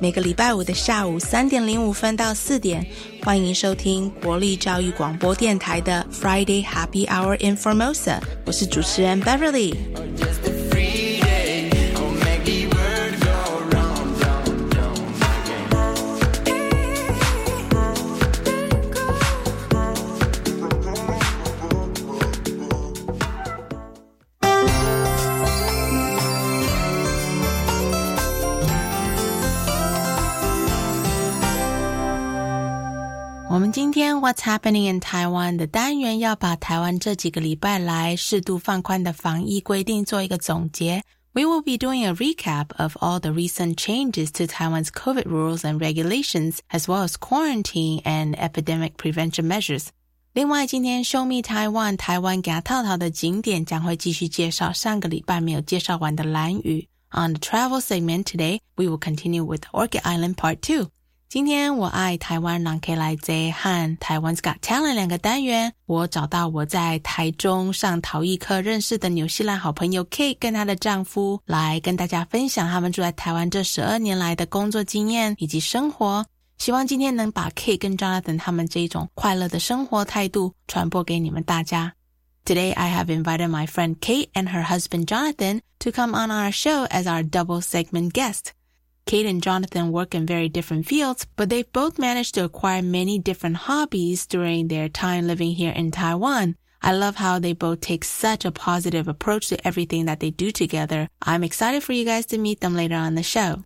每个礼拜五的下午三点零五分到四点，欢迎收听国立教育广播电台的 Friday Happy Hour in Formosa。我是主持人 Beverly。What's Happening in Taiwan 的单元要把台湾这几个礼拜来适度放宽的防疫规定做一个总结。We will be doing a recap of all the recent changes to Taiwan's COVID rules and regulations, as well as quarantine and epidemic prevention measures. 另外，今天 Show Me Taiwan 台湾给套套的景点将会继续介绍上个礼拜没有介绍完的兰屿。On the travel segment today, we will continue with Orchid Island Part Two. 今天我爱台湾朗 K 来 Z 和台湾 Scott Talent 两个单元，我找到我在台中上陶艺课认识的纽西兰好朋友 Kate 跟她的丈夫，来跟大家分享他们住在台湾这十二年来的工作经验以及生活。希望今天能把 Kate 跟 Jonathan 他们这一种快乐的生活态度传播给你们大家。Today I have invited my friend Kate and her husband Jonathan to come on our show as our double segment guest. Kate and Jonathan work in very different fields, but they've both managed to acquire many different hobbies during their time living here in Taiwan. I love how they both take such a positive approach to everything that they do together. I'm excited for you guys to meet them later on the show.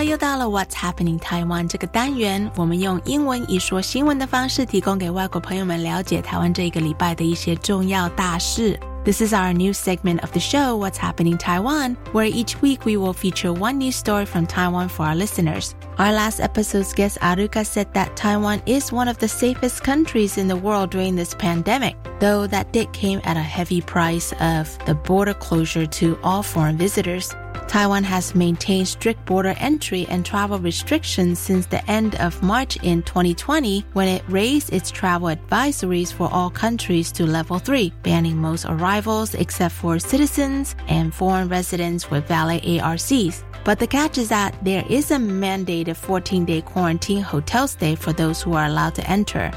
Hello，又到了 What's Happening Taiwan 这个单元，我们用英文一说新闻的方式，提供给外国朋友们了解台湾这一个礼拜的一些重要大事。This is our new segment of the show, What's Happening Taiwan, where each week we will feature one news story from Taiwan for our listeners. Our last episode's guest Aruka said that Taiwan is one of the safest countries in the world during this pandemic, though that did came at a heavy price of the border closure to all foreign visitors. Taiwan has maintained strict border entry and travel restrictions since the end of March in 2020 when it raised its travel advisories for all countries to level 3, banning most arrivals except for citizens and foreign residents with valid ARCs. But the catch is that there is a mandated 14 day quarantine hotel stay for those who are allowed to enter.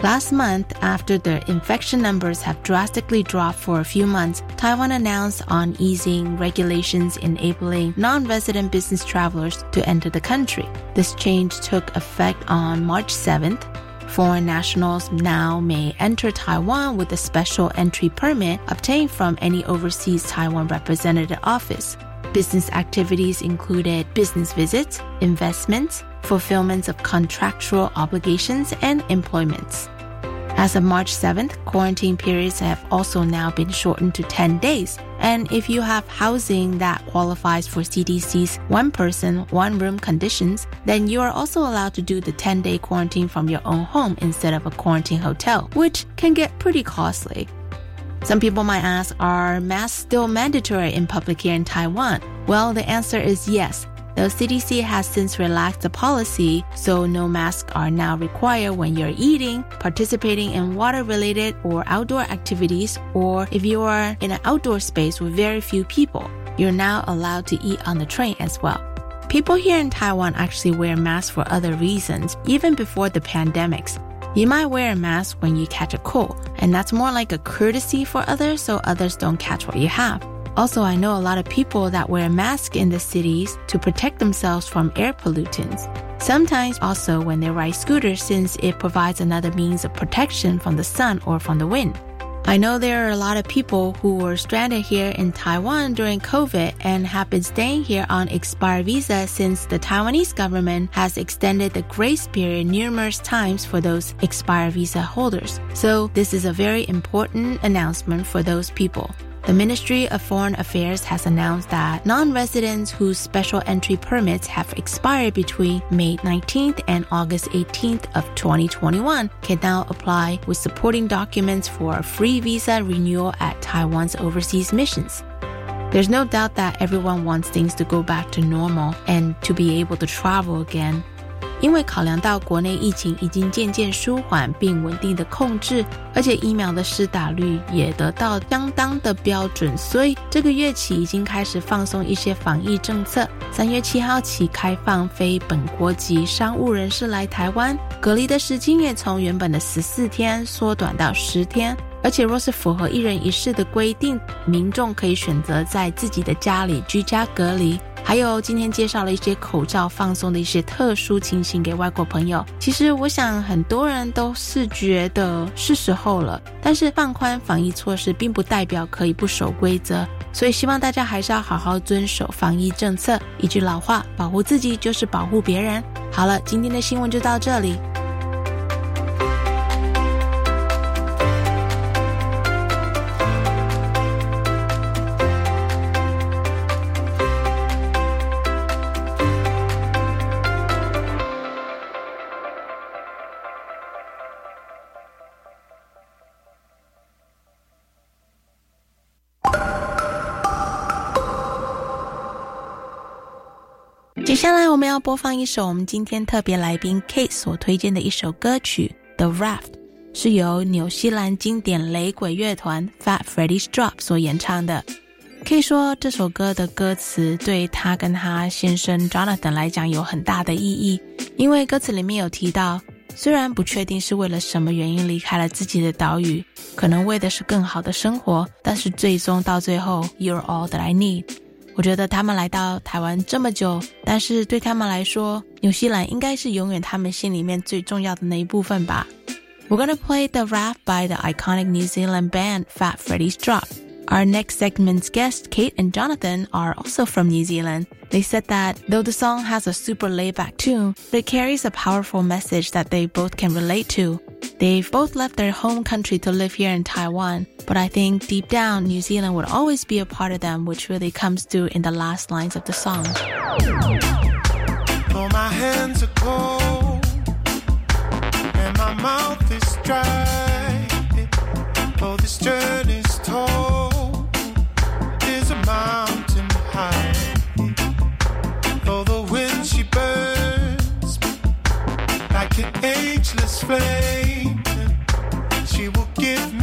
Last month, after the infection numbers have drastically dropped for a few months, Taiwan announced on easing regulations enabling non-resident business travelers to enter the country. This change took effect on March 7th. Foreign nationals now may enter Taiwan with a special entry permit obtained from any overseas Taiwan representative office. Business activities included business visits, investments, fulfillment of contractual obligations, and employments. As of March 7th, quarantine periods have also now been shortened to 10 days. And if you have housing that qualifies for CDC's one person, one room conditions, then you are also allowed to do the 10 day quarantine from your own home instead of a quarantine hotel, which can get pretty costly. Some people might ask, are masks still mandatory in public here in Taiwan? Well, the answer is yes. The CDC has since relaxed the policy, so no masks are now required when you're eating, participating in water related or outdoor activities, or if you are in an outdoor space with very few people. You're now allowed to eat on the train as well. People here in Taiwan actually wear masks for other reasons, even before the pandemics. You might wear a mask when you catch a cold, and that's more like a courtesy for others so others don't catch what you have. Also, I know a lot of people that wear masks in the cities to protect themselves from air pollutants. Sometimes also when they ride scooters since it provides another means of protection from the sun or from the wind. I know there are a lot of people who were stranded here in Taiwan during COVID and have been staying here on expired visa since the Taiwanese government has extended the grace period numerous times for those expired visa holders. So this is a very important announcement for those people. The Ministry of Foreign Affairs has announced that non-residents whose special entry permits have expired between May 19th and August 18th of 2021 can now apply with supporting documents for a free visa renewal at Taiwan's overseas missions. There's no doubt that everyone wants things to go back to normal and to be able to travel again. 因为考量到国内疫情已经渐渐舒缓并稳定的控制，而且疫苗的施打率也得到相当的标准，所以这个月起已经开始放松一些防疫政策。三月七号起开放非本国籍商务人士来台湾，隔离的时间也从原本的十四天缩短到十天。而且若是符合一人一室的规定，民众可以选择在自己的家里居家隔离。还有今天介绍了一些口罩放松的一些特殊情形给外国朋友。其实我想很多人都是觉得是时候了，但是放宽防疫措施并不代表可以不守规则，所以希望大家还是要好好遵守防疫政策。一句老话，保护自己就是保护别人。好了，今天的新闻就到这里。接下来我们要播放一首我们今天特别来宾 Kate 所推荐的一首歌曲《The Raft》，是由纽西兰经典雷鬼乐团 Fat Freddy's Drop 所演唱的。可以说这首歌的歌词对他跟他先生 Jonathan 来讲有很大的意义，因为歌词里面有提到，虽然不确定是为了什么原因离开了自己的岛屿，可能为的是更好的生活，但是最终到最后，You're all that I need。我觉得他们来到台湾这么久，但是对他们来说，纽西兰应该是永远他们心里面最重要的那一部分吧。We're gonna play the Raft by the iconic New Zealand band Fat Freddy's Drop. Our next segment's guests, Kate and Jonathan, are also from New Zealand. They said that though the song has a super laid back tune, it carries a powerful message that they both can relate to. They've both left their home country to live here in Taiwan, but I think deep down, New Zealand would always be a part of them, which really comes through in the last lines of the song. Oh, my hands are cold and my mouth is dry. Oh, this journey's told is a mountain high. Oh, the wind she burns like an ageless flame. She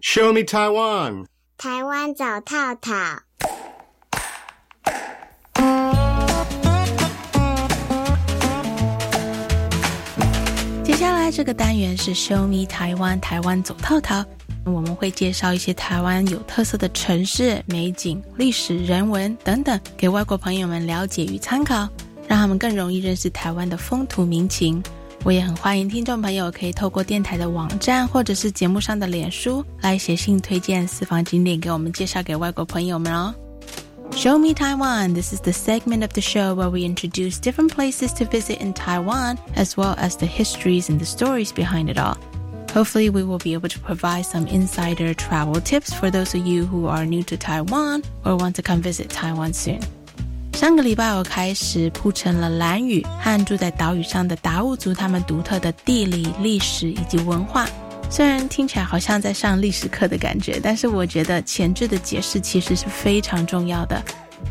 Show me Taiwan. 台湾走套套。接下来这个单元是 Show Me 台湾，台湾走套套。我们会介绍一些台湾有特色的城市、美景、历史、人文等等，给外国朋友们了解与参考，让他们更容易认识台湾的风土民情。我也很欢迎听众朋友可以透过电台的网站或者是节目上的脸书来写信推荐私房景点给我们介绍给外国朋友们哦。Show Me Taiwan. This is the segment of the show where we introduce different places to visit in Taiwan, as well as the histories and the stories behind it all. Hopefully, we will be able to provide some insider travel tips for those of you who are new to Taiwan or want to come visit Taiwan soon. 上个礼拜我开始铺陈了兰屿和住在岛屿上的达悟族他们独特的地理、历史以及文化。虽然听起来好像在上历史课的感觉，但是我觉得前置的解释其实是非常重要的。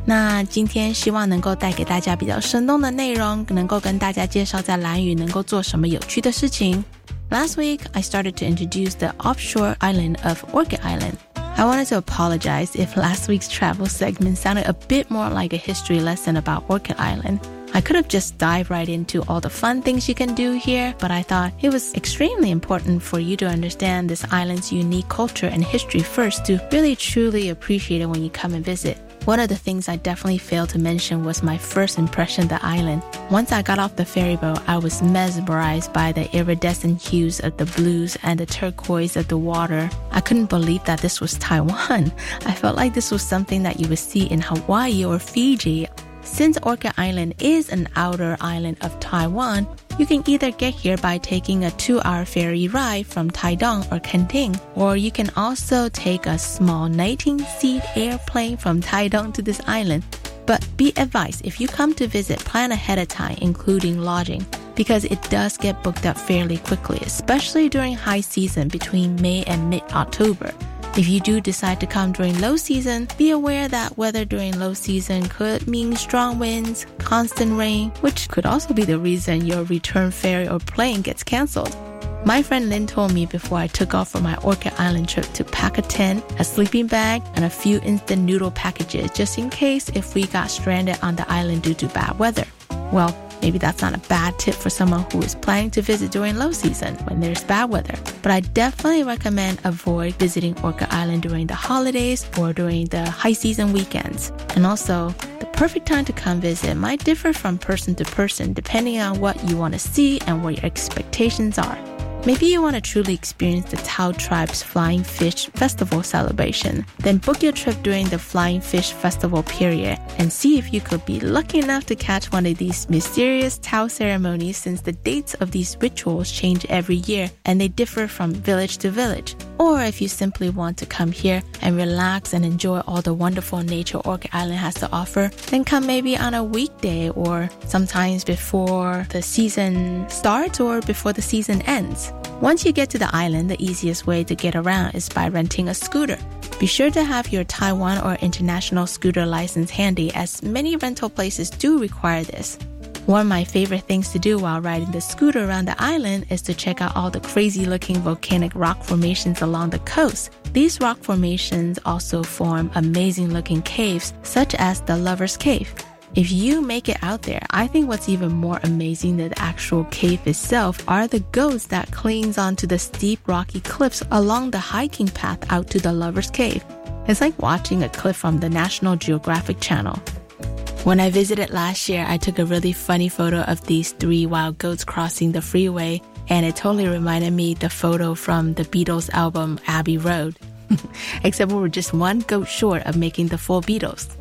那今天希望能够带给大家比较生动的内容，能够跟大家介绍在兰屿能够做什么有趣的事情。Last week, I started to introduce the offshore island of Orchid Island. I wanted to apologize if last week's travel segment sounded a bit more like a history lesson about Orchid Island. I could have just dived right into all the fun things you can do here, but I thought it was extremely important for you to understand this island's unique culture and history first to really truly appreciate it when you come and visit. One of the things I definitely failed to mention was my first impression of the island. Once I got off the ferry boat, I was mesmerized by the iridescent hues of the blues and the turquoise of the water. I couldn't believe that this was Taiwan. I felt like this was something that you would see in Hawaii or Fiji. Since Orchid Island is an outer island of Taiwan, you can either get here by taking a two hour ferry ride from Taidong or Kenting, or you can also take a small 19 seat airplane from Taidong to this island. But be advised if you come to visit, plan ahead of time, including lodging, because it does get booked up fairly quickly, especially during high season between May and mid October. If you do decide to come during low season, be aware that weather during low season could mean strong winds, constant rain, which could also be the reason your return ferry or plane gets canceled. My friend Lynn told me before I took off for my Orchid Island trip to pack a tent, a sleeping bag, and a few instant noodle packages just in case if we got stranded on the island due to bad weather. Well, Maybe that's not a bad tip for someone who is planning to visit during low season when there's bad weather. But I definitely recommend avoid visiting Orchid Island during the holidays or during the high season weekends. And also, the perfect time to come visit might differ from person to person depending on what you want to see and what your expectations are. Maybe you want to truly experience the Tao tribe's Flying Fish Festival celebration. Then book your trip during the Flying Fish Festival period and see if you could be lucky enough to catch one of these mysterious Tao ceremonies since the dates of these rituals change every year and they differ from village to village. Or if you simply want to come here and relax and enjoy all the wonderful nature Orchid Island has to offer, then come maybe on a weekday or sometimes before the season starts or before the season ends. Once you get to the island, the easiest way to get around is by renting a scooter. Be sure to have your Taiwan or international scooter license handy as many rental places do require this. One of my favorite things to do while riding the scooter around the island is to check out all the crazy looking volcanic rock formations along the coast. These rock formations also form amazing looking caves, such as the Lover's Cave. If you make it out there, I think what's even more amazing than the actual cave itself are the goats that clings onto the steep rocky cliffs along the hiking path out to the Lover's Cave. It's like watching a cliff from the National Geographic Channel. When I visited last year, I took a really funny photo of these three wild goats crossing the freeway, and it totally reminded me the photo from the Beatles album Abbey Road. Except we were just one goat short of making the full Beatles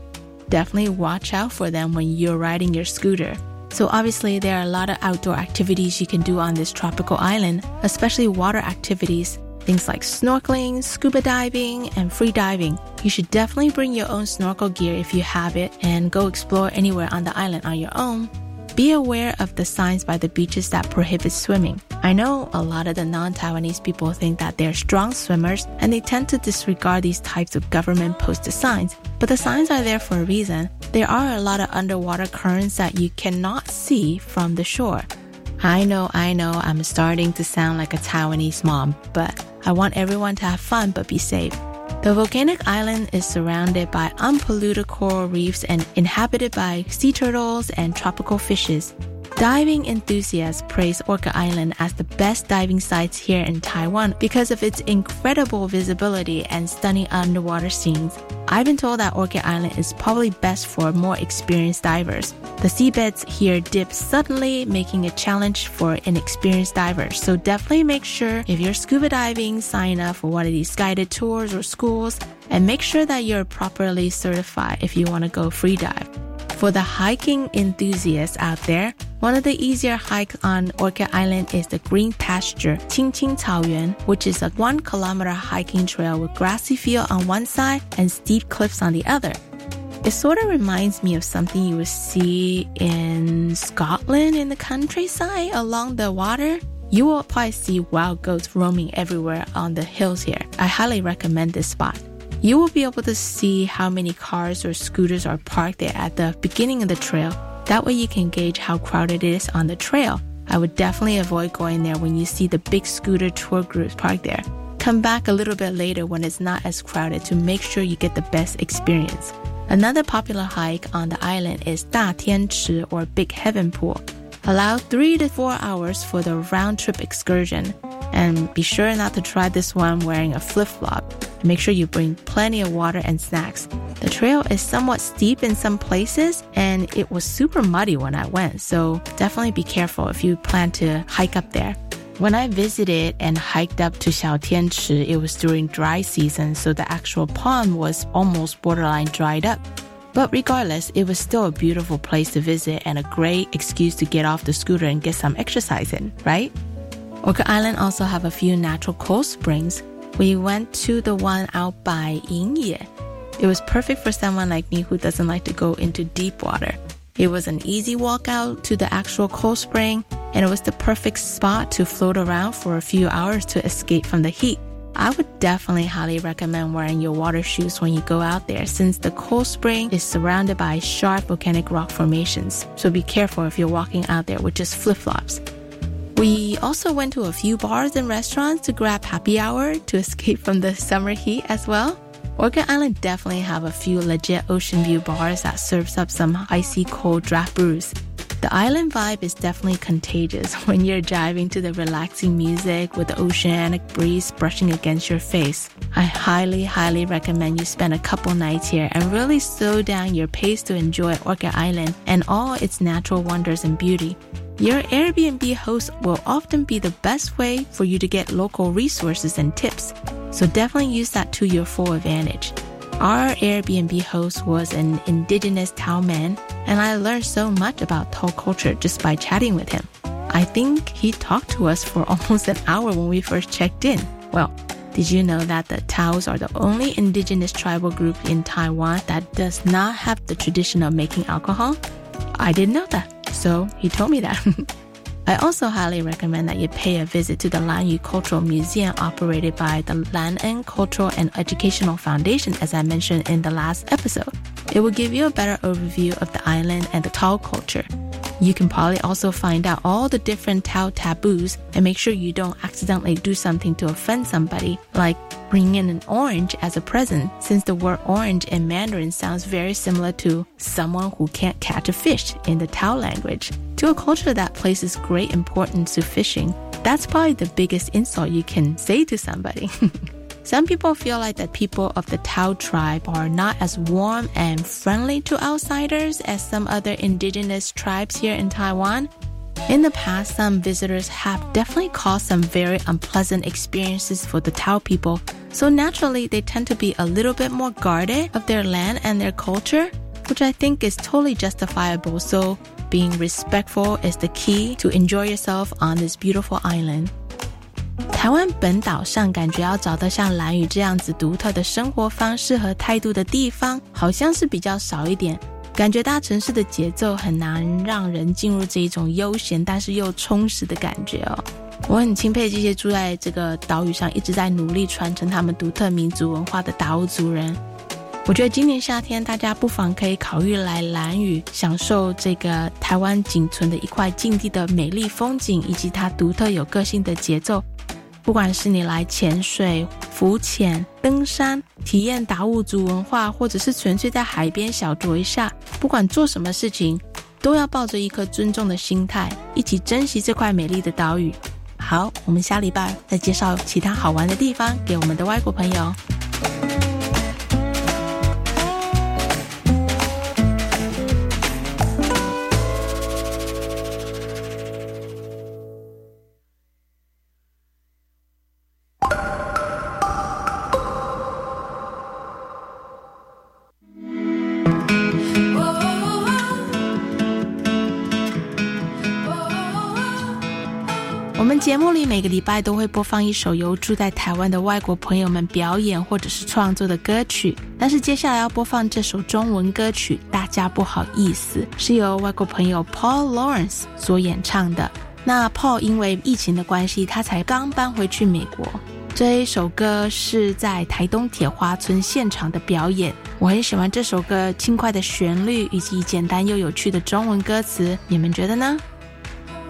definitely watch out for them when you're riding your scooter. So obviously there are a lot of outdoor activities you can do on this tropical island, especially water activities, things like snorkeling, scuba diving, and free diving. You should definitely bring your own snorkel gear if you have it and go explore anywhere on the island on your own. Be aware of the signs by the beaches that prohibit swimming. I know a lot of the non Taiwanese people think that they're strong swimmers and they tend to disregard these types of government posted signs, but the signs are there for a reason. There are a lot of underwater currents that you cannot see from the shore. I know, I know, I'm starting to sound like a Taiwanese mom, but I want everyone to have fun but be safe. The volcanic island is surrounded by unpolluted coral reefs and inhabited by sea turtles and tropical fishes. Diving enthusiasts praise Orchid Island as the best diving sites here in Taiwan because of its incredible visibility and stunning underwater scenes. I've been told that Orchid Island is probably best for more experienced divers. The seabeds here dip suddenly, making a challenge for inexperienced divers. So definitely make sure if you're scuba diving, sign up for one of these guided tours or schools and make sure that you're properly certified if you want to go free dive. For the hiking enthusiasts out there, one of the easier hikes on Orchid Island is the Green Pasture Qingqing Caoyuan, which is a one kilometer hiking trail with grassy field on one side and steep cliffs on the other. It sort of reminds me of something you would see in Scotland in the countryside along the water. You will probably see wild goats roaming everywhere on the hills here. I highly recommend this spot you will be able to see how many cars or scooters are parked there at the beginning of the trail. That way you can gauge how crowded it is on the trail. I would definitely avoid going there when you see the big scooter tour groups parked there. Come back a little bit later when it's not as crowded to make sure you get the best experience. Another popular hike on the island is Da Tian Chi or Big Heaven Pool. Allow three to four hours for the round trip excursion. And be sure not to try this one wearing a flip flop. Make sure you bring plenty of water and snacks. The trail is somewhat steep in some places and it was super muddy when I went, so definitely be careful if you plan to hike up there. When I visited and hiked up to Xiaotianchi, it was during dry season, so the actual pond was almost borderline dried up. But regardless, it was still a beautiful place to visit and a great excuse to get off the scooter and get some exercise in, right? Orchid Island also have a few natural cold springs. We went to the one out by Yingye. It was perfect for someone like me who doesn't like to go into deep water. It was an easy walk out to the actual cold spring, and it was the perfect spot to float around for a few hours to escape from the heat. I would definitely highly recommend wearing your water shoes when you go out there since the cold spring is surrounded by sharp volcanic rock formations. So be careful if you're walking out there with just flip flops. We also went to a few bars and restaurants to grab happy hour to escape from the summer heat as well. Orchid Island definitely have a few legit ocean view bars that serves up some icy cold draft brews. The island vibe is definitely contagious when you're driving to the relaxing music with the oceanic breeze brushing against your face. I highly, highly recommend you spend a couple nights here and really slow down your pace to enjoy Orchid Island and all its natural wonders and beauty. Your Airbnb host will often be the best way for you to get local resources and tips, so definitely use that to your full advantage. Our Airbnb host was an indigenous Tao man, and I learned so much about Tao culture just by chatting with him. I think he talked to us for almost an hour when we first checked in. Well, did you know that the Taos are the only indigenous tribal group in Taiwan that does not have the tradition of making alcohol? I didn't know that. So he told me that. I also highly recommend that you pay a visit to the Lan Yu Cultural Museum operated by the Lan En Cultural and Educational Foundation, as I mentioned in the last episode. It will give you a better overview of the island and the Tao culture. You can probably also find out all the different Tao taboos and make sure you don't accidentally do something to offend somebody, like bring in an orange as a present, since the word orange in Mandarin sounds very similar to someone who can't catch a fish in the Tao language. To a culture that places great importance to fishing, that's probably the biggest insult you can say to somebody. Some people feel like the people of the Tao tribe are not as warm and friendly to outsiders as some other indigenous tribes here in Taiwan. In the past, some visitors have definitely caused some very unpleasant experiences for the Tao people, so naturally they tend to be a little bit more guarded of their land and their culture, which I think is totally justifiable. So being respectful is the key to enjoy yourself on this beautiful island. 台湾本岛上感觉要找到像蓝屿这样子独特的生活方式和态度的地方，好像是比较少一点。感觉大城市的节奏很难让人进入这一种悠闲但是又充实的感觉哦。我很钦佩这些住在这个岛屿上一直在努力传承他们独特民族文化的达悟族人。我觉得今年夏天大家不妨可以考虑来蓝屿，享受这个台湾仅存的一块禁地的美丽风景以及它独特有个性的节奏。不管是你来潜水、浮潜、登山、体验达悟族文化，或者是纯粹在海边小酌一下，不管做什么事情，都要抱着一颗尊重的心态，一起珍惜这块美丽的岛屿。好，我们下礼拜再介绍其他好玩的地方给我们的外国朋友。节目里每个礼拜都会播放一首由住在台湾的外国朋友们表演或者是创作的歌曲，但是接下来要播放这首中文歌曲，大家不好意思，是由外国朋友 Paul Lawrence 所演唱的。那 Paul 因为疫情的关系，他才刚搬回去美国。这一首歌是在台东铁花村现场的表演，我很喜欢这首歌轻快的旋律以及简单又有趣的中文歌词，你们觉得呢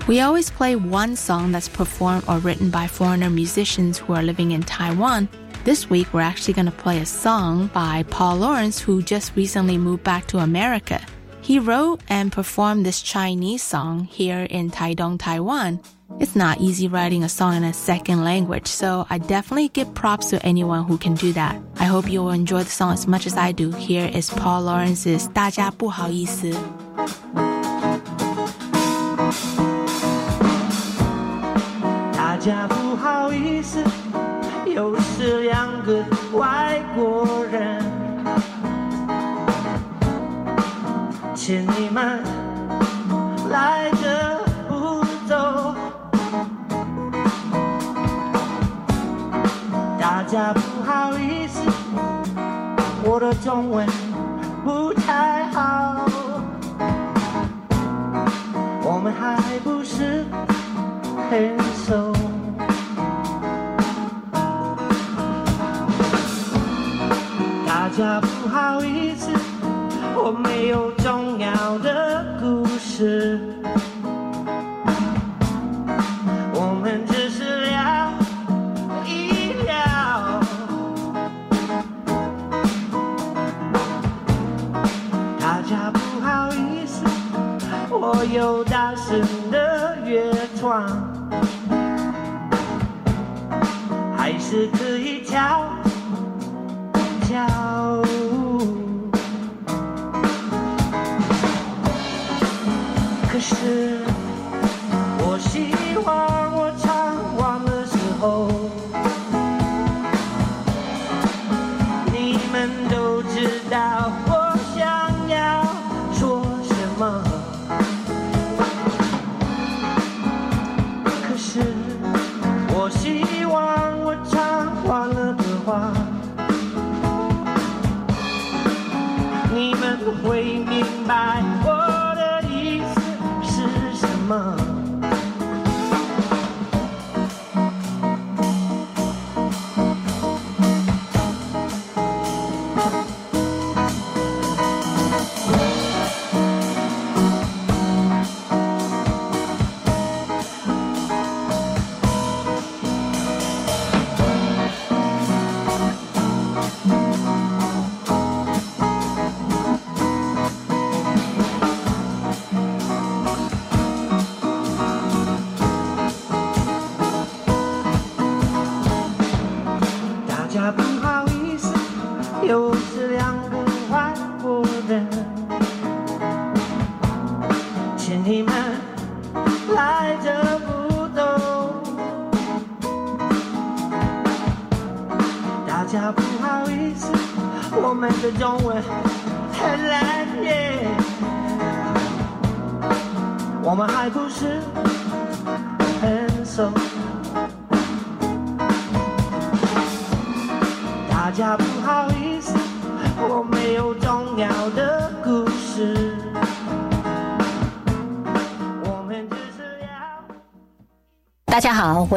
？We always play one song that's performed or written by foreigner musicians who are living in Taiwan. This week, we're actually going to play a song by Paul Lawrence, who just recently moved back to America. He wrote and performed this Chinese song here in Taidong, Taiwan. It's not easy writing a song in a second language, so I definitely give props to anyone who can do that. I hope you will enjoy the song as much as I do. Here is Paul Lawrence's 大家不好意思。 大家不好意思，又是两个外国人，请你们赖着不走。大家不好意思，我的中文不太好，我们还不是很大家不好意思，我没有重要的故事，我们只是聊一聊。大家不好意思，我有大声的乐窗，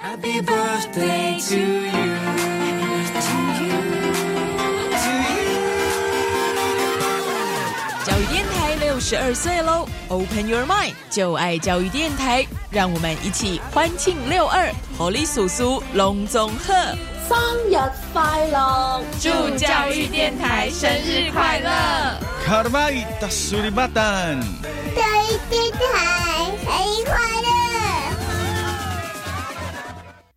happy birthday to you. 教育电台六十二岁喽。Open your mind 就爱教育电台。让我们一起欢庆六二。活力叔叔龙总贺生日快乐。祝教育电台生日快乐。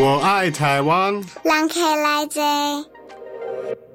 我爱台湾。让 K 来接。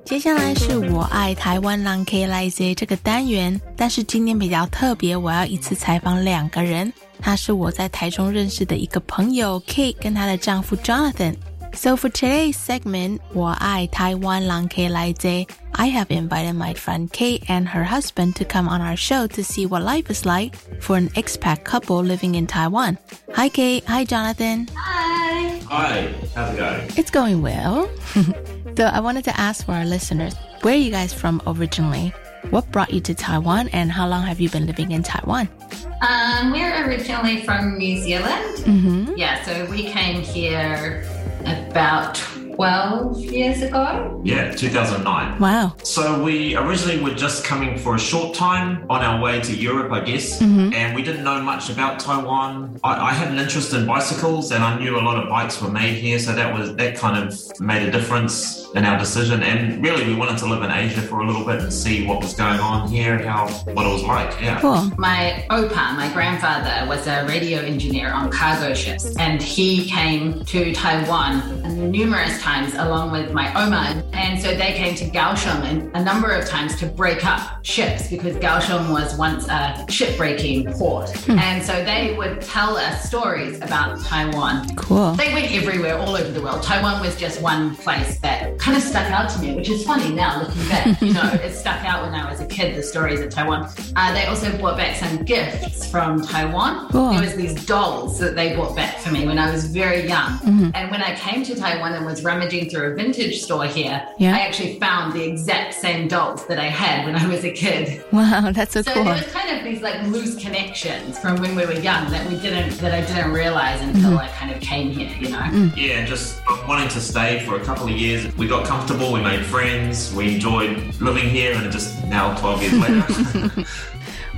接下来是我爱台湾让 K 来 Z 这个单元，但是今天比较特别，我要一次采访两个人。他是我在台中认识的一个朋友 Kate 跟她的丈夫 Jonathan。So for today's segment, 我爱台湾让 K 来 Z, I have invited my friend Kate and her husband to come on our show to see what life is like for an expat couple living in Taiwan. Hi Kate, hi Jonathan. Hi. Hi, how's it going? It's going well. so I wanted to ask for our listeners, where are you guys from originally? What brought you to Taiwan and how long have you been living in Taiwan? Um, we're originally from New Zealand. Mm-hmm. Yeah, so we came here about 12 years ago. Yeah, 2009. Wow. So we originally were just coming for a short time on our way to Europe, I guess, Mhm. and we didn't know much about Taiwan. I, I had an interest in bicycles, and I knew a lot of bikes were made here, so that was that kind of made a difference in our decision. And really, we wanted to live in Asia for a little bit and see what was going on here, how what it was like. Yeah. Cool. My opa, my grandfather, was a radio engineer on cargo ships, and he came to Taiwan numerous times along with my oma. And so they came to Kaohsiung a number of times to break up ships because Kaohsiung was once a shipbreaking port. And so they would tell us stories about Taiwan. Cool. They went everywhere, all over the world. Taiwan was just one place that kind of stuck out to me, which is funny now looking back. You know, it stuck out when I was a kid, the stories of Taiwan. Uh, they also brought back some gifts from Taiwan. Cool. There was these dolls that they brought back for me when I was very young. Mhm. And when I came to Taiwan and was rummaging through a vintage store here, Yeah. I actually found the exact same dolls that I had when I was a kid. Wow, that's so, So cool. there was kind of these like loose connections from when we were young that we didn't that I didn't realize until Mhm. I kind of came here, you know. Yeah, and just wanting to stay for a couple of years. We got comfortable, we made friends, we enjoyed living here, and just now, 12 years later.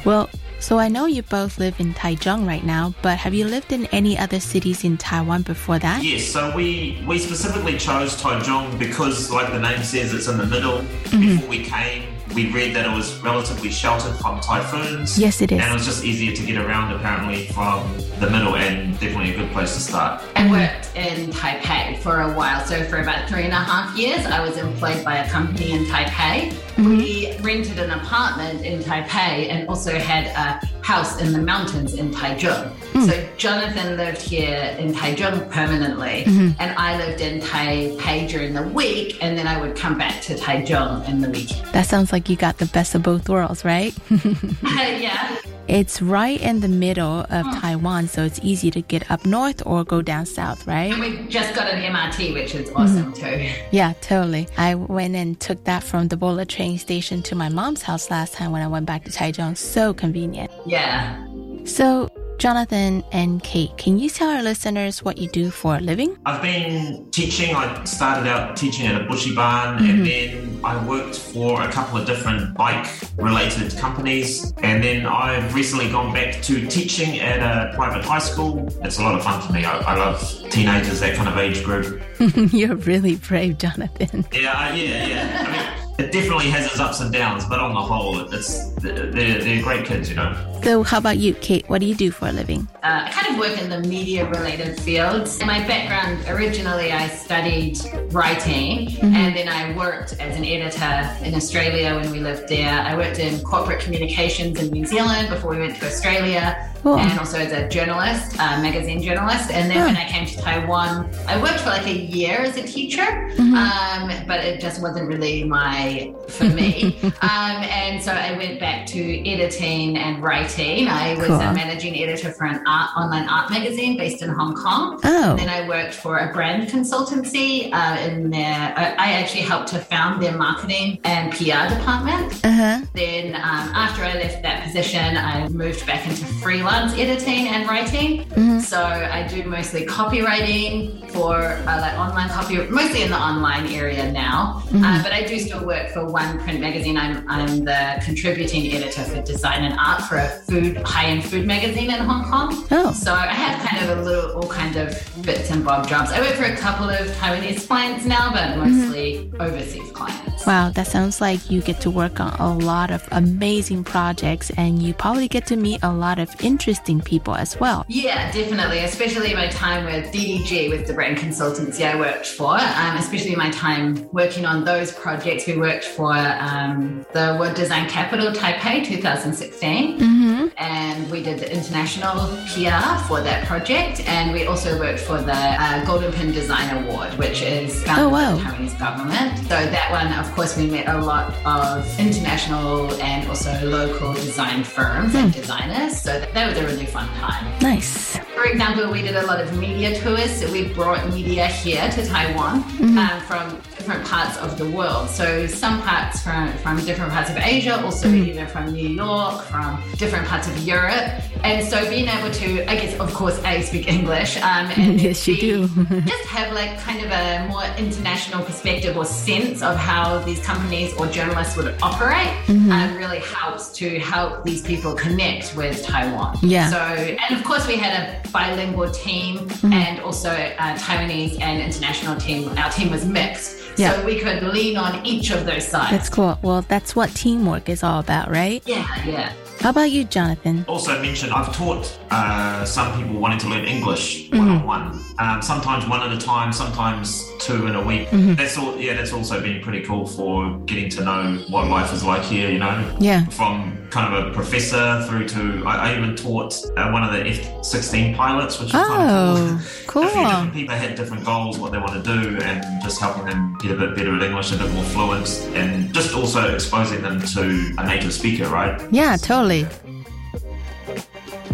Well, so I know you both live in Taichung right now, but have you lived in any other cities in Taiwan before that? Yes, so we we specifically chose Taichung because, like the name says, it's in the middle. Mhm. Before we came, we read that it was relatively sheltered from typhoons. Yes, it is. And it was just easier to get around apparently from the middle and definitely a good place to start. I worked in Taipei for a while. So for about three and a half years, I was employed by a company in Taipei. We rented an apartment in Taipei and also had a house in the mountains in Taichung. So Jonathan lived here in Taichung permanently, Mhm. and I lived in Taipei during the week, and then I would come back to Taichung in the weekend. That sounds like you got the best of both worlds, right? yeah. it's right in the middle of Taiwan, so it's easy to get up north or go down south, right? And we just got an MRT, which is awesome mm-hmm. too. Yeah, totally. I went and took that from the Bola train station to my mom's house last time when I went back to Taichung. So convenient. Yeah. So, Jonathan and Kate, can you tell our listeners what you do for a living? I've been teaching. I started out teaching at a bushiban Mhm. and then I worked for a couple of different bike related companies. And then I've recently gone back to teaching at a private high school. It's a lot of fun for me. I, I love teenagers, that kind of age group. You're really brave, Jonathan. Yeah, yeah, yeah. I mean, it definitely has its ups and downs, but on the whole, it's they're, they're great kids, you know. So, how about you, Kate? What do you do for a living? Uh, I kind of work in the media related fields. In my background, originally I studied writing Mhm. and then I worked as an editor in Australia when we lived there. I worked in corporate communications in New Zealand before we went to Australia. Cool. And also as a journalist, uh, magazine journalist. And then Oh. when I came to Taiwan, I worked for like a year as a teacher, Mhm. um, but it just wasn't really my for me. um, and so I went back to editing and writing. I was Cool. a managing editor for an art online art magazine based in Hong Kong. Oh. And then I worked for a brand consultancy uh, in their. I I actually helped to found their marketing and PR department. Uh huh. Then um, after I left that position, I moved back into freelance editing and writing. Mhm. So I do mostly copywriting for uh, like online copy, mostly in the online area now. Mhm. Uh, but I do still work for one print magazine. I'm, I'm the contributing editor for design and art for a food high-end food magazine in Hong Kong. Oh. So I have kind of a little, all kind of bits and bob jobs. I work for a couple of Taiwanese clients now, but mostly overseas clients. Wow, that sounds like you get to work on a lot of amazing projects and you probably get to meet a lot of interesting people as well. Yeah, definitely. Especially my time with DDG, with the brand consultancy I worked for. Um, especially my time working on those projects. We worked for um, the World Design Capital Taipei 2016. Mm-hmm. And we did the international PR for that project. And we also worked for the uh, Golden Pin Design Award, which is funded Oh, wow. by the Taiwanese government. So that one, of course, we met a lot of international and also local design firms and designers. So that, that was a really fun time. Nice. For example, we did a lot of media tours. So we brought media here to Taiwan Mhm. um, from different parts of the world. So some parts from, from different parts of Asia, also Mhm. even from New York, from different parts of Europe. And so being able to, I guess, of course, A, speak English. Um, and yes, you do. just have like kind of a more international perspective or sense of how these companies or journalists would operate Mhm. um, really helps to help these people connect with Taiwan. Yeah. So, and of course, we had a bilingual team Mhm. and also a Taiwanese and international team. Our team was mixed. Yeah. So we could lean on each of those sides. That's cool. Well, that's what teamwork is all about, right? Yeah, yeah. How about you, Jonathan? Also mentioned, I've taught uh, some people wanting to learn English one on one. Um, sometimes one at a time, sometimes two in a week. Mhm. That's all. Yeah, that's also been pretty cool for getting to know what life is like here. You know, Yeah. from kind of a professor through to I, I even taught uh, one of the F-16 pilots, which was kind of Oh, cool. Cool. different people had different goals, what they want to do, and just helping them get a bit better at English, a bit more fluent, and just also exposing them to a native speaker, right? Yeah, totally.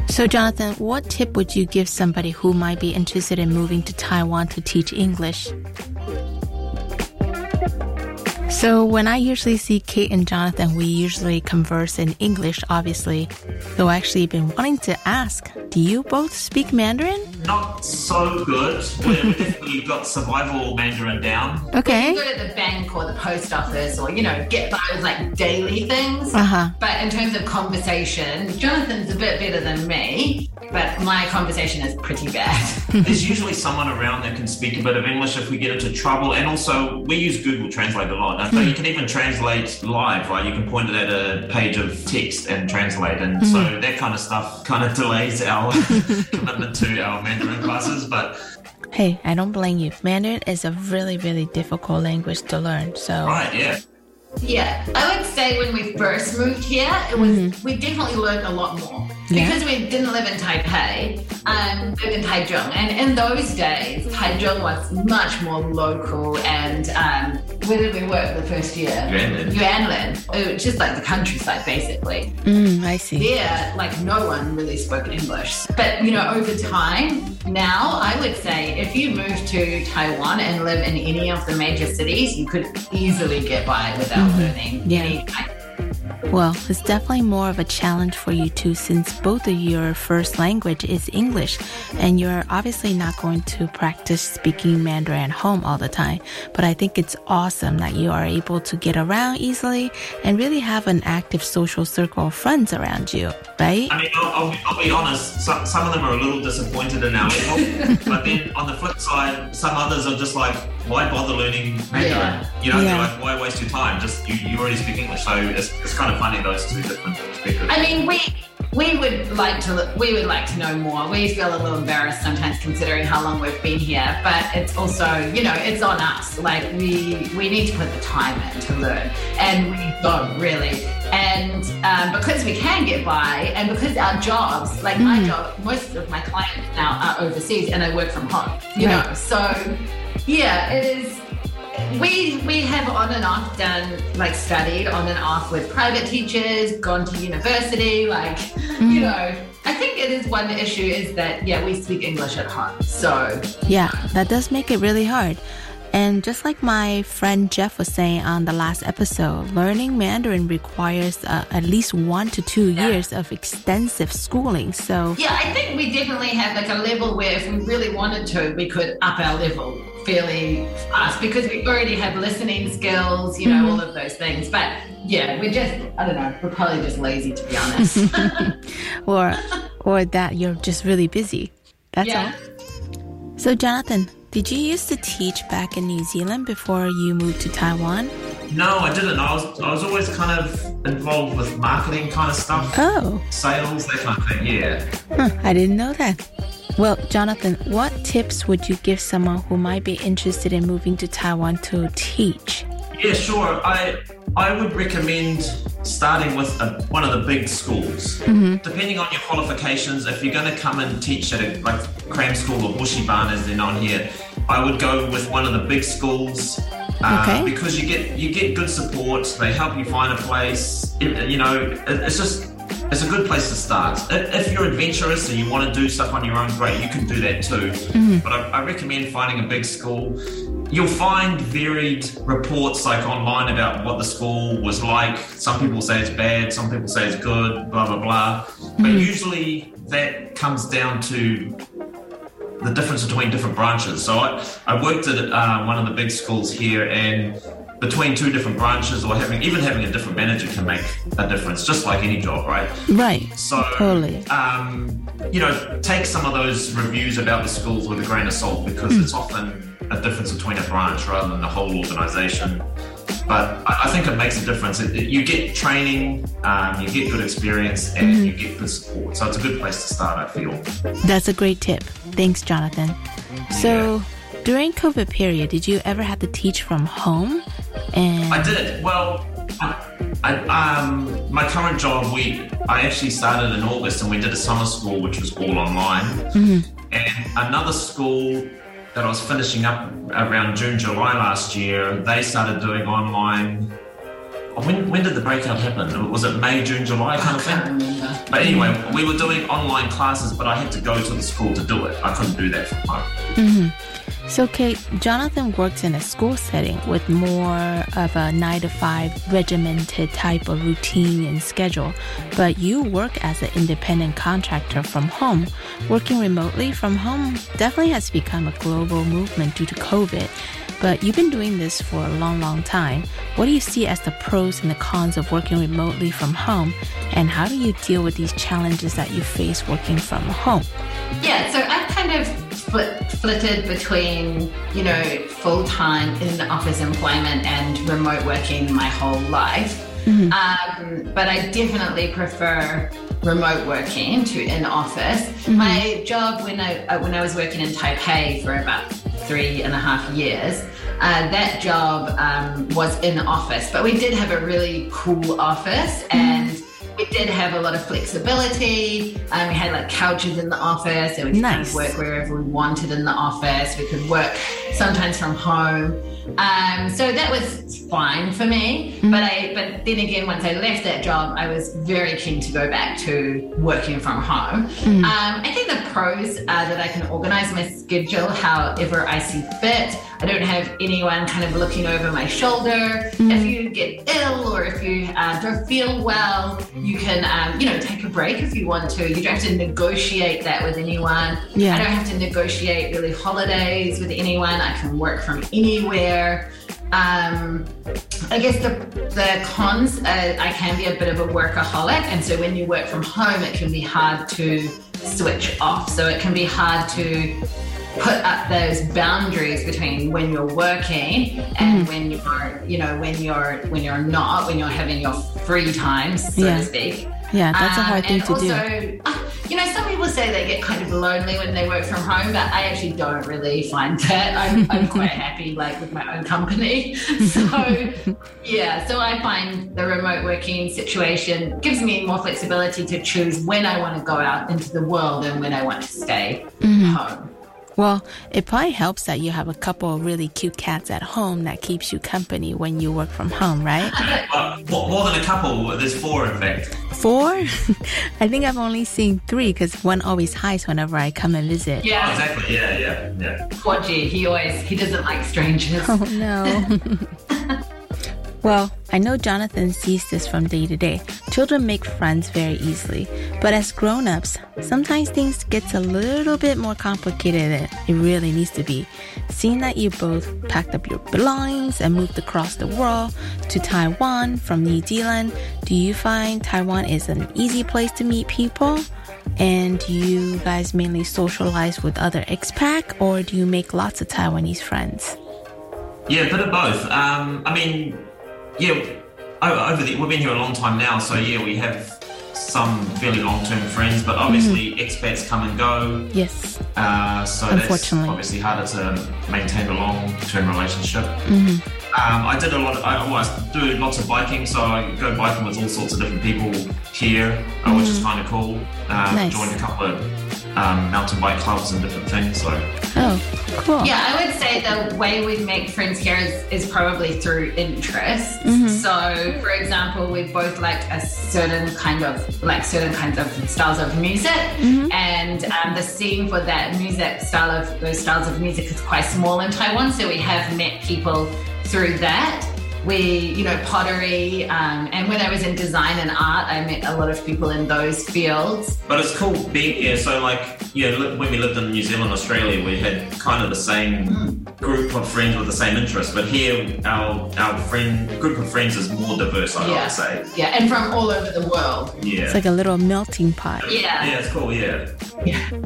So, Jonathan, what tip would you give somebody who might be interested in moving to Taiwan to teach English? So, when I usually see Kate and Jonathan, we usually converse in English, obviously. Though I actually been wanting to ask Do you both speak Mandarin? Not so good. We've definitely got survival Mandarin down. Okay. You go to the bank or the post office or, you know, get those like daily things. Uh-huh. But in terms of conversation, Jonathan's a bit better than me, but my conversation is pretty bad. There's usually someone around that can speak a bit of English if we get into trouble. And also, we use Google Translate a lot. So you can even translate live, right? You can point it at a page of text and translate. And so mm-hmm. that kind of stuff kind of delays our commitment to our Mandarin classes. But Hey, I don't blame you. Mandarin is a really, really difficult language to learn. So, right, yeah. Yeah, I would say when we first moved here, it was we definitely learned a lot more Yeah. because we didn't live in Taipei, um, lived in Taichung, and in those days, Taichung was much more local. And um, where did we work the first year? Yuanlin. Yuanlin. It was just like the countryside, basically. mm, I see. There, like no one really spoke English. But you know, over time, now I would say if you move to Taiwan and live in any of the major cities, you could easily get by without learning Yeah. any Well, it's definitely more of a challenge for you too, since both of your first language is English, and you're obviously not going to practice speaking Mandarin at home all the time. But I think it's awesome that you are able to get around easily and really have an active social circle of friends around you, right? I mean, I'll, I'll, be- I'll be honest, some, some of them are a little disappointed in our level. but then on the flip side, some others are just like, why bother learning Mandarin? Yeah. You know, Yeah. they're like, why waste your time? Just you, you already speak English. So it's, it's kind of funny, those two different perspectives. I mean, we we would like to we would like to know more. We feel a little embarrassed sometimes considering how long we've been here, but it's also you know it's on us. Like we we need to put the time in to learn, and we don't really. And um, because we can get by, and because our jobs, like my job, most of my clients now are overseas, and I work from home. You Right. know, so yeah, it is we we have on and off done like studied on and off with private teachers gone to university like you mm. know. I think it is one issue is that yeah we speak english at home so. Yeah, that does make it really hard. And just like my friend Jeff was saying on the last episode, learning Mandarin requires uh, at least one to two years of extensive schooling. So, yeah i think we definitely have like a level where if we really wanted to we could up our level fairly fast because we already have listening skills you know all of those things but yeah we're just i don't know we're probably just lazy to be honest or or that you're just really busy. That's yeah all. So, Jonathan, did you used to teach back in New Zealand before you moved to Taiwan? No, I didn't. I was I was always kind of involved with marketing kind of stuff, Oh, sales, that kind of thing. Yeah. huh, I didn't know that. Well, Jonathan, what tips would you give someone who might be interested in moving to Taiwan to teach? Yeah, sure. I I would recommend starting with a, one of the big schools. Depending on your qualifications, if you're going to come and teach at a like cram school or bushiban as they're known here, I would go with one of the big schools. Uh, Okay. Because you get you get good support. They help you find a place. It- you know, it- it's just it's a good place to start. If you're adventurous and you want to do stuff on your own, great, you can do that too. But I, I recommend finding a big school. You'll find varied reports like online about what the school was like. Some people say it's bad, some people say it's good, blah blah blah. But usually that comes down to the difference between different branches. So I, I worked at uh, one of the big schools here, and between two different branches, or having even having a different manager can make a difference, just like any job, right? Right. So, Totally. um, you know, take some of those reviews about the schools with a grain of salt because it's often a difference between a branch rather than the whole organization. But I, think it makes a difference. It, it- you get training, um, you get good experience, and you get good support. So it's a good place to start, I feel. That's a great tip. Thanks, Jonathan. So, during COVID period, did you ever have to teach from home? And I did. Well, I, I, um, my current job, we I actually started in August and we did a summer school, which was all online. And another school that I was finishing up around June, July last year, they started doing online. When, when did the breakout happen? Was it May, June, July kind of thing? But anyway, we were doing online classes, but I had to go to the school to do it. I couldn't do that from home. So, Kate, Jonathan works in a school setting with more of a nine to five regimented type of routine and schedule, but you work as an independent contractor from home. Working remotely from home definitely has become a global movement due to COVID, but you've been doing this for a long, long time. What do you see as the pros and the cons of working remotely from home, and how do you deal with these challenges that you face working from home? Yeah, so I've kind of split, flitted between, you know, full time in office employment and remote working my whole life. Um, but I definitely prefer remote working to in office. My job when I uh, when I was working in Taipei for about three and a half years, uh, that job um, was in office, but we did have a really cool office and. We did have a lot of flexibility. Um, we had like couches in the office, and we could kind of work wherever we wanted in the office. We could work sometimes from home. Um, so that was fine for me. But I, but then again, once I left that job, I was very keen to go back to working from home. Um, I think the pros are that I can organize my schedule however I see fit. I don't have anyone kind of looking over my shoulder. If you get ill or if you uh, don't feel well, you can, um, you know, take a break if you want to. You don't have to negotiate that with anyone. Yeah. I don't have to negotiate really holidays with anyone. I can work from anywhere. Um, I guess the the cons, uh, I can be a bit of a workaholic, and so when you work from home, it can be hard to switch off. So it can be hard to put up those boundaries between when you're working and when you're, you know, when you're when you're not, when you're having your free times, so Yeah. to speak. Yeah, that's a hard Um, thing to do. also, uh, you know, some people say they get kind of lonely when they work from home, but I actually don't really find that. I'm, I'm quite happy, like with my own company. So, yeah, so I find the remote working situation gives me more flexibility to choose when I want to go out into the world and when I want to stay Mhm. home. Well, it probably helps that you have a couple of really cute cats at home that keeps you company when you work from home, right? Uh, more, more than a couple. There's four, in fact. Four? I think I've only seen three because one always hides whenever I come and visit. Yeah. Exactly. Yeah, yeah, yeah. Quadgy, he always he doesn't like strangers. Oh no. well, I know Jonathan sees this from day to day. Children make friends very easily, but as grown-ups, sometimes things gets a little bit more complicated than it really needs to be. Seeing that you both packed up your belongings and moved across the world to Taiwan from New Zealand, do you find Taiwan is an easy place to meet people? And do you guys mainly socialize with other expat or do you make lots of Taiwanese friends? Yeah, a bit of both. Um, I mean, yeah, over the, we've been here a long time now, so yeah, we have some fairly long-term friends, but obviously expats come and go. Yes. Uh, so that's Unfortunately. obviously harder to maintain a long-term relationship. Mhm. Um, I did a lot. Of, I always do lots of biking, so I go biking with all sorts of different people here, uh, which is Mhm. kind of cool. Um, Nice. Joined a couple of um, mountain bike clubs and different things. So Oh, cool. Yeah, I would say the way we make friends here is, is probably through interests. Mhm. So, for example, we both like a certain kind of like certain kinds of styles of music, Mhm. and um, the scene for that music style of those styles of music is quite small in Taiwan. So we have met people through that. We, you know, pottery, um, and when I was in design and art, I met a lot of people in those fields. But it's cool being here. So, like, yeah, li- when we lived in New Zealand, Australia, we had kind of the same group of friends with the same interests. But here, our our friend group of friends is more diverse. I Yeah. would say. Yeah, and from all over the world. Yeah. It's like a little melting pot. Yeah. Yeah, it's cool. Yeah. Yeah.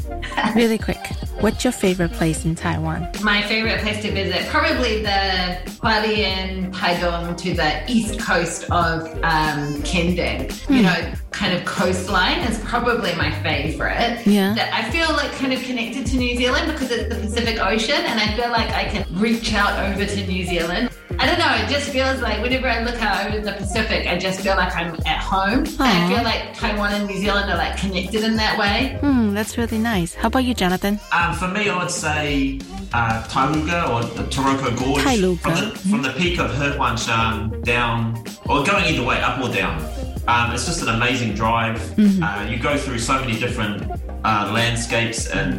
Really quick, what's your favorite place in Taiwan? My favorite place to visit, probably the Hualien Taidong to the east coast of um, Kenting. You know, kind of coastline is probably my favorite. Yeah. That I feel like kind of connected to New Zealand because it's the Pacific Ocean, and I feel like I can reach out over to New Zealand. I don't know. It just feels like whenever I look out over the Pacific, I just feel like I'm at home. I feel like Taiwan and New Zealand are like connected in that way. Hmm, that's really nice. How about you, Jonathan? Um, for me, I would say uh, Tailuga or the Taroko Gorge. Tailuga. From the, from the peak of Hehuanshan down, or going either way, up or down. Um, it's just an amazing drive. Mhm. Uh, you go through so many different uh, landscapes and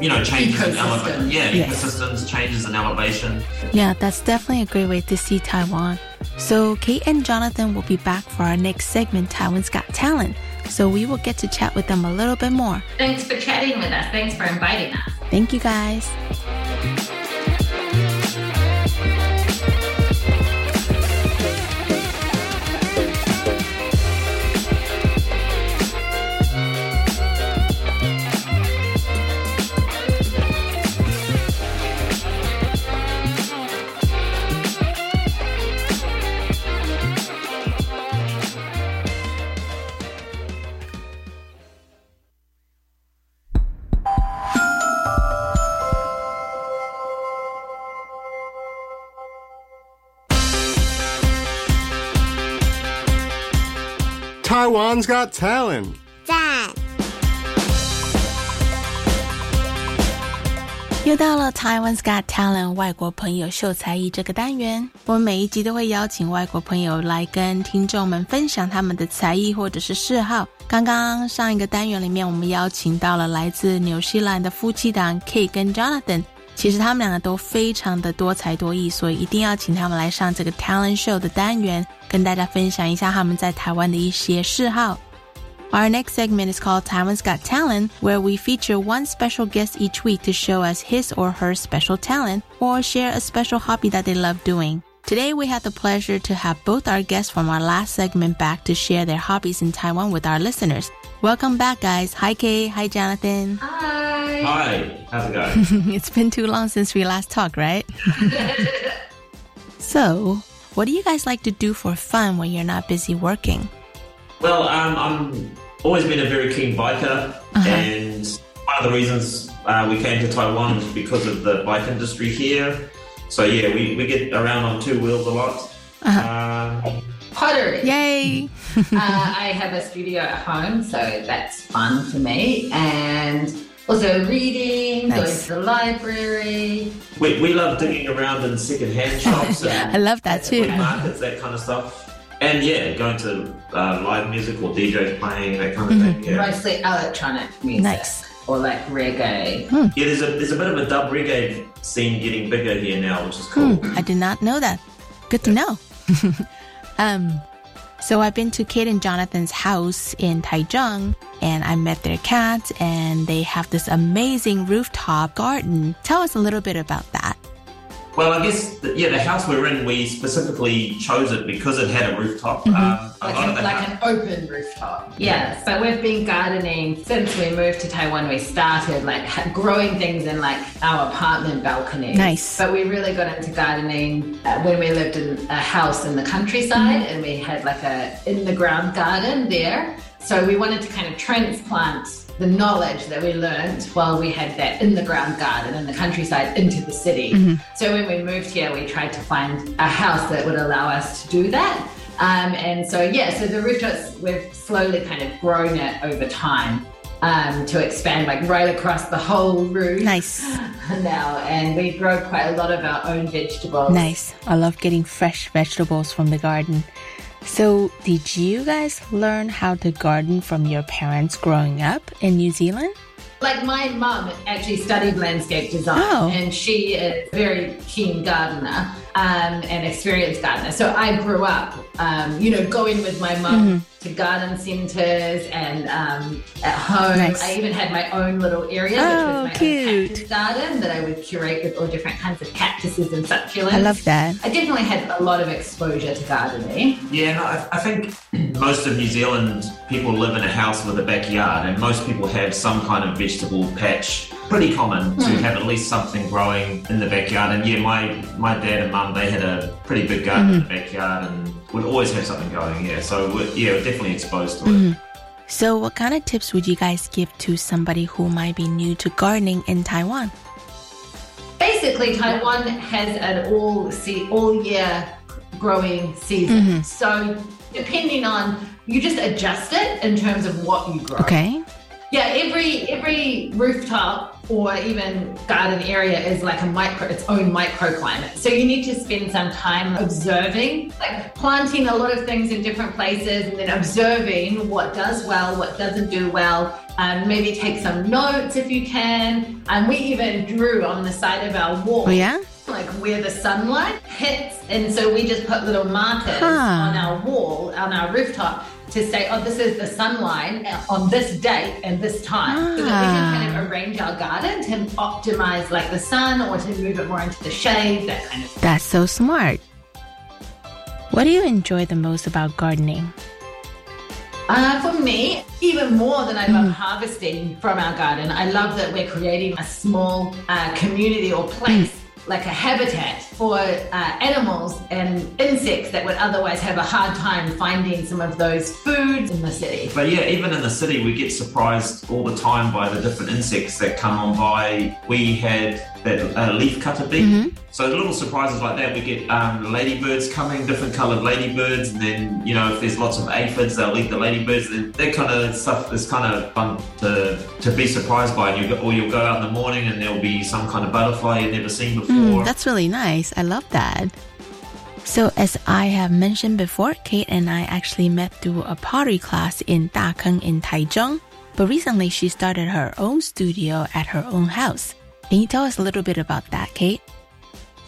you know changes in elevation. Yeah, Yes. ecosystems, changes in elevation. Yeah, that's definitely a great way to see Taiwan. So, Kate and Jonathan will be back for our next segment, Taiwan's Got Talent. So, we will get to chat with them a little bit more. Thanks for chatting with us. Thanks for inviting us. Thank you guys. Taiwan's Got Talent. 赞，又到了 Taiwan's Got Talent 外国朋友秀才艺这个单元，我们每一集都会邀请外国朋友来跟听众们分享他们的才艺或者是嗜好。刚刚上一个单元里面，我们邀请到了来自纽西兰的夫妻档 Kate 跟 Jonathan。其实他们两个都非常的多才多艺，所以一定要请他们来上这个 talent show 的单元，跟大家分享一下他们在台湾的一些嗜好。Our next segment is called Taiwan's Got Talent, where we feature one special guest each week to show us his or her special talent or share a special hobby that they love doing. Today, we had the pleasure to have both our guests from our last segment back to share their hobbies in Taiwan with our listeners. Welcome back, guys. Hi, Kay. Hi, Jonathan. Hi. Hi, how's it going? it's been too long since we last talked, right? so, what do you guys like to do for fun when you're not busy working? Well, um, I'm always been a very keen biker, Uh-huh. and one of the reasons uh, we came to Taiwan was because of the bike industry here. So yeah, we, we get around on two wheels a lot. Um, Pottery. Yay! uh, I have a studio at home, so that's fun for me. And also reading, Nice. going to the library. we, we love digging around in second-hand shops and I love that too. flea markets, that kind of stuff. And yeah, going to uh, live music or DJs playing that kind of thing. Yeah. Mostly electronic music. Nice. Or like reggae. Yeah, there's a there's a bit of a dub reggae scene getting bigger here now, which is cool. Hmm, I did not know that. Good to know. um, so I've been to Kate and Jonathan's house in Taichung and I met their cats and they have this amazing rooftop garden. Tell us a little bit about that. Well, I guess the, yeah, the house we're in, we specifically chose it because it had a rooftop. Mm-hmm. Um, a Like, lot an, of like an open rooftop. Yeah, but we've been gardening since we moved to Taiwan. We started like growing things in like our apartment balcony. Nice. But we really got into gardening uh, when we lived in a house in the countryside and we had like a in the ground garden there. So we wanted to kind of transplant the knowledge that we learned while we had that in the ground garden in the countryside into the city. Mhm. So when we moved here, we tried to find a house that would allow us to do that. Um, and so, yeah, so the rooftops, we've slowly kind of grown it over time um, to expand like right across the whole roof. Nice. Now, and we grow quite a lot of our own vegetables. Nice. I love getting fresh vegetables from the garden. So, did you guys learn how to garden from your parents growing up in New Zealand? Like my mum actually studied landscape design, Oh. and she is a very keen gardener um, and experienced gardener. So I grew up, um, you know, going with my mum Mhm. to garden centers and um, at home. Nice. I even had my own little area, Oh, which was my cute. own cactus garden that I would curate with all different kinds of cactuses and succulents. I love that. I definitely had a lot of exposure to gardening. Yeah, no, I, I think most of New Zealand people live in a house with a backyard, and most people have some kind of vegetable patch. Pretty common to Hmm. have at least something growing in the backyard. And yeah, my my dad and mum they had a pretty big garden in the backyard, and would always have something going. Yeah, so we're, yeah, we're definitely exposed to it. Mhm. So, what kind of tips would you guys give to somebody who might be new to gardening in Taiwan? Basically, Taiwan has an all see all year growing season. Mhm. So depending on you just adjust it in terms of what you grow. Okay. Yeah, every every rooftop or even garden area is like a micro, its own microclimate. So you need to spend some time observing, like planting a lot of things in different places and then observing what does well, what doesn't do well. Um, maybe take some notes if you can. And we even drew on the side of our wall. Oh, yeah? Like where the sunlight hits. And so we just put little markers Huh. on our wall, on our rooftop to say, oh, this is the sun line on this date and this time. So that we can kind Ah. of arrange our garden to optimize like the sun or to move it more into the shade, that kind of thing. That's so smart. What do you enjoy the most about gardening? Uh, for me, even more than I love harvesting from our garden, I love that we're creating a small uh, community or place, like a habitat for uh, animals and insects that would otherwise have a hard time finding some of those foods in the city. But yeah, even in the city, we get surprised all the time by the different insects that come on by. We had that uh, leaf cutter bee. Mm-hmm. So little surprises like that. We get um, ladybirds coming, different coloured ladybirds, and then you know if there's lots of aphids, they'll eat the ladybirds. And that kind of stuff is kind of fun to to be surprised by. And you or you'll go out in the morning and there'll be some kind of butterfly you've never seen before. Mm, that's really nice. I love that. So, as I have mentioned before, Kate and I actually met through a pottery class in Dakeng in Taichung. But recently, she started her own studio at her own house. Can you tell us a little bit about that, Kate?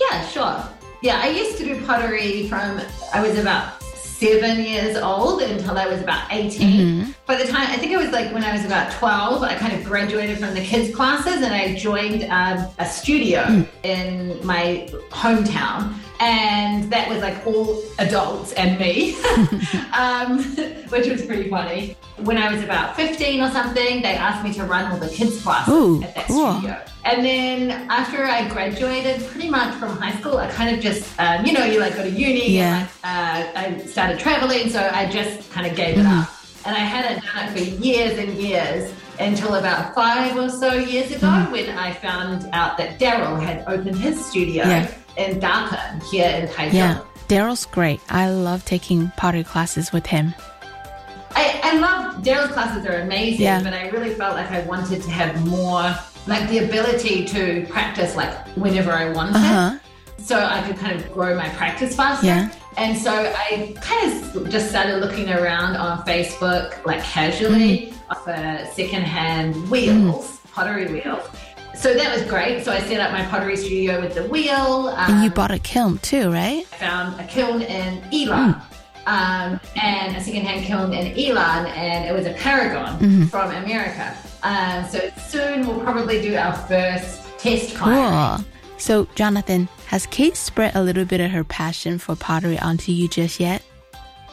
Yeah, sure. Yeah, I used to do pottery from I was about seven years old until I was about 18. By the time, I think it was like when I was about 12, I kind of graduated from the kids' classes and I joined um, a studio in my hometown. And that was like all adults and me, um, which was pretty funny. When I was about 15 or something, they asked me to run all the kids' classes Ooh, at that cool. studio. And then after I graduated, pretty much from high school, I kind of just, um, you know, you like go to uni. Yeah. And, uh, I started traveling, so I just kind of gave it Mm-hmm. up. And I hadn't done it for years and years until about five or so years ago when I found out that Daryl had opened his studio Yeah. in Dakeng here in Taichung. Yeah, Daryl's great. I love taking pottery classes with him. I, I love Daryl's classes are amazing, Yeah. but I really felt like I wanted to have more, like the ability to practice like whenever I wanted. Uh huh. so I could kind of grow my practice faster. Yeah. And so I kind of just started looking around on Facebook, like casually, Mm-hmm. for secondhand wheels, pottery wheels. So that was great. So I set up my pottery studio with the wheel. Um, And you bought a kiln too, right? I found a kiln in Yilan. Um, and a secondhand kiln in Yilan, and it was a Paragon Mhm. from America. Um, so soon we'll probably do our first test. Cool. So, Jonathan, has Kate spread a little bit of her passion for pottery onto you just yet?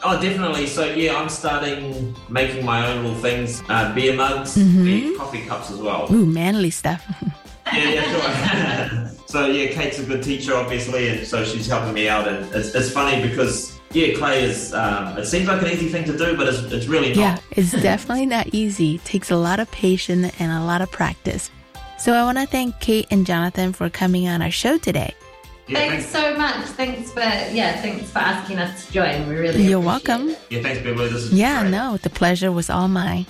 Oh, definitely. So yeah, I'm starting making my own little things, uh, beer mugs, Mhm. beer coffee cups as well. Ooh, manly stuff. Yeah, yeah, sure. so yeah, Kate's a good teacher, obviously, and so she's helping me out. And it's, it's funny because yeah, clay is. Um, it seems like an easy thing to do, but it's, it's really not. Yeah, it's definitely not easy. takes a lot of patience and a lot of practice. So I want to thank Kate and Jonathan for coming on our show today. Thanks so much. Thanks for yeah, thanks for asking us to join. We really You're welcome. it. Yeah, thanks, Beverly. This is Yeah, great. no, the pleasure was all mine.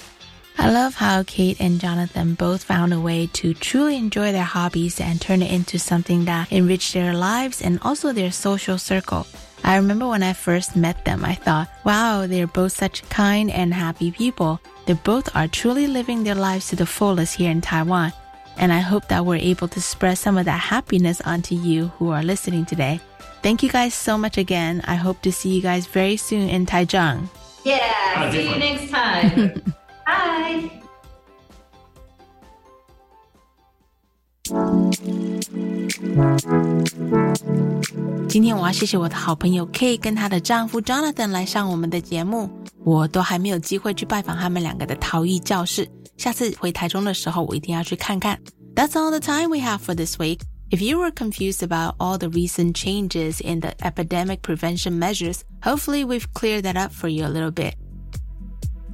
I love how Kate and Jonathan both found a way to truly enjoy their hobbies and turn it into something that enriched their lives and also their social circle. I remember when I first met them, I thought, wow, they're both such kind and happy people. They both are truly living their lives to the fullest here in Taiwan. And I hope that we're able to spread some of that happiness onto you who are listening today. Thank you guys so much again. I hope to see you guys very soon in Taichung. Yeah, Oh, see you next time. Bye. 今天我要谢谢我的好朋友 Kate 跟她的丈夫 Jonathan 来上我们的节目，我都还没有机会去拜访他们两个的陶艺教室。下次回台中的时候，我一定要去看看。That's all the time we have for this week. If you were confused about all the recent changes in the epidemic prevention measures, hopefully we've cleared that up for you a little bit.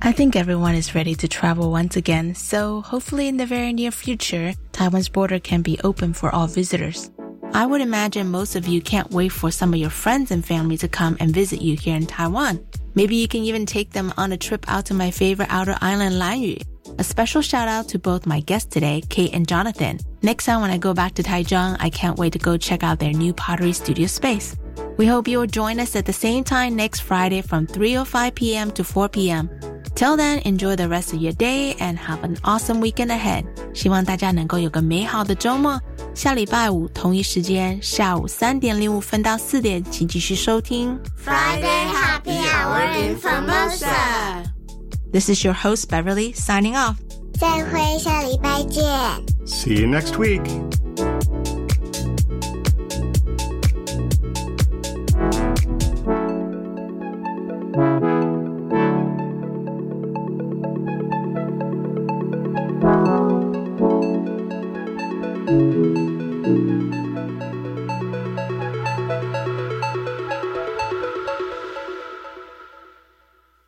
I think everyone is ready to travel once again, so hopefully in the very near future, Taiwan's border can be open for all visitors. I would imagine most of you can't wait for some of your friends and family to come and visit you here in Taiwan. Maybe you can even take them on a trip out to my favorite outer island, Lanyu. A special shout out to both my guests today, Kate and Jonathan. Next time when I go back to Taichung, I can't wait to go check out their new pottery studio space. We hope you will join us at the same time next Friday from 3:05 p.m. to 4 p.m. Till then, enjoy the rest of your day and have an awesome weekend ahead. 希望大家能够有个美好的周末。下礼拜五同一时间，下午三点零五分到四点，请继续收听 Friday Happy Hour in Formosa。 This is your host Beverly signing off. 再会，下礼拜见。 See you next week.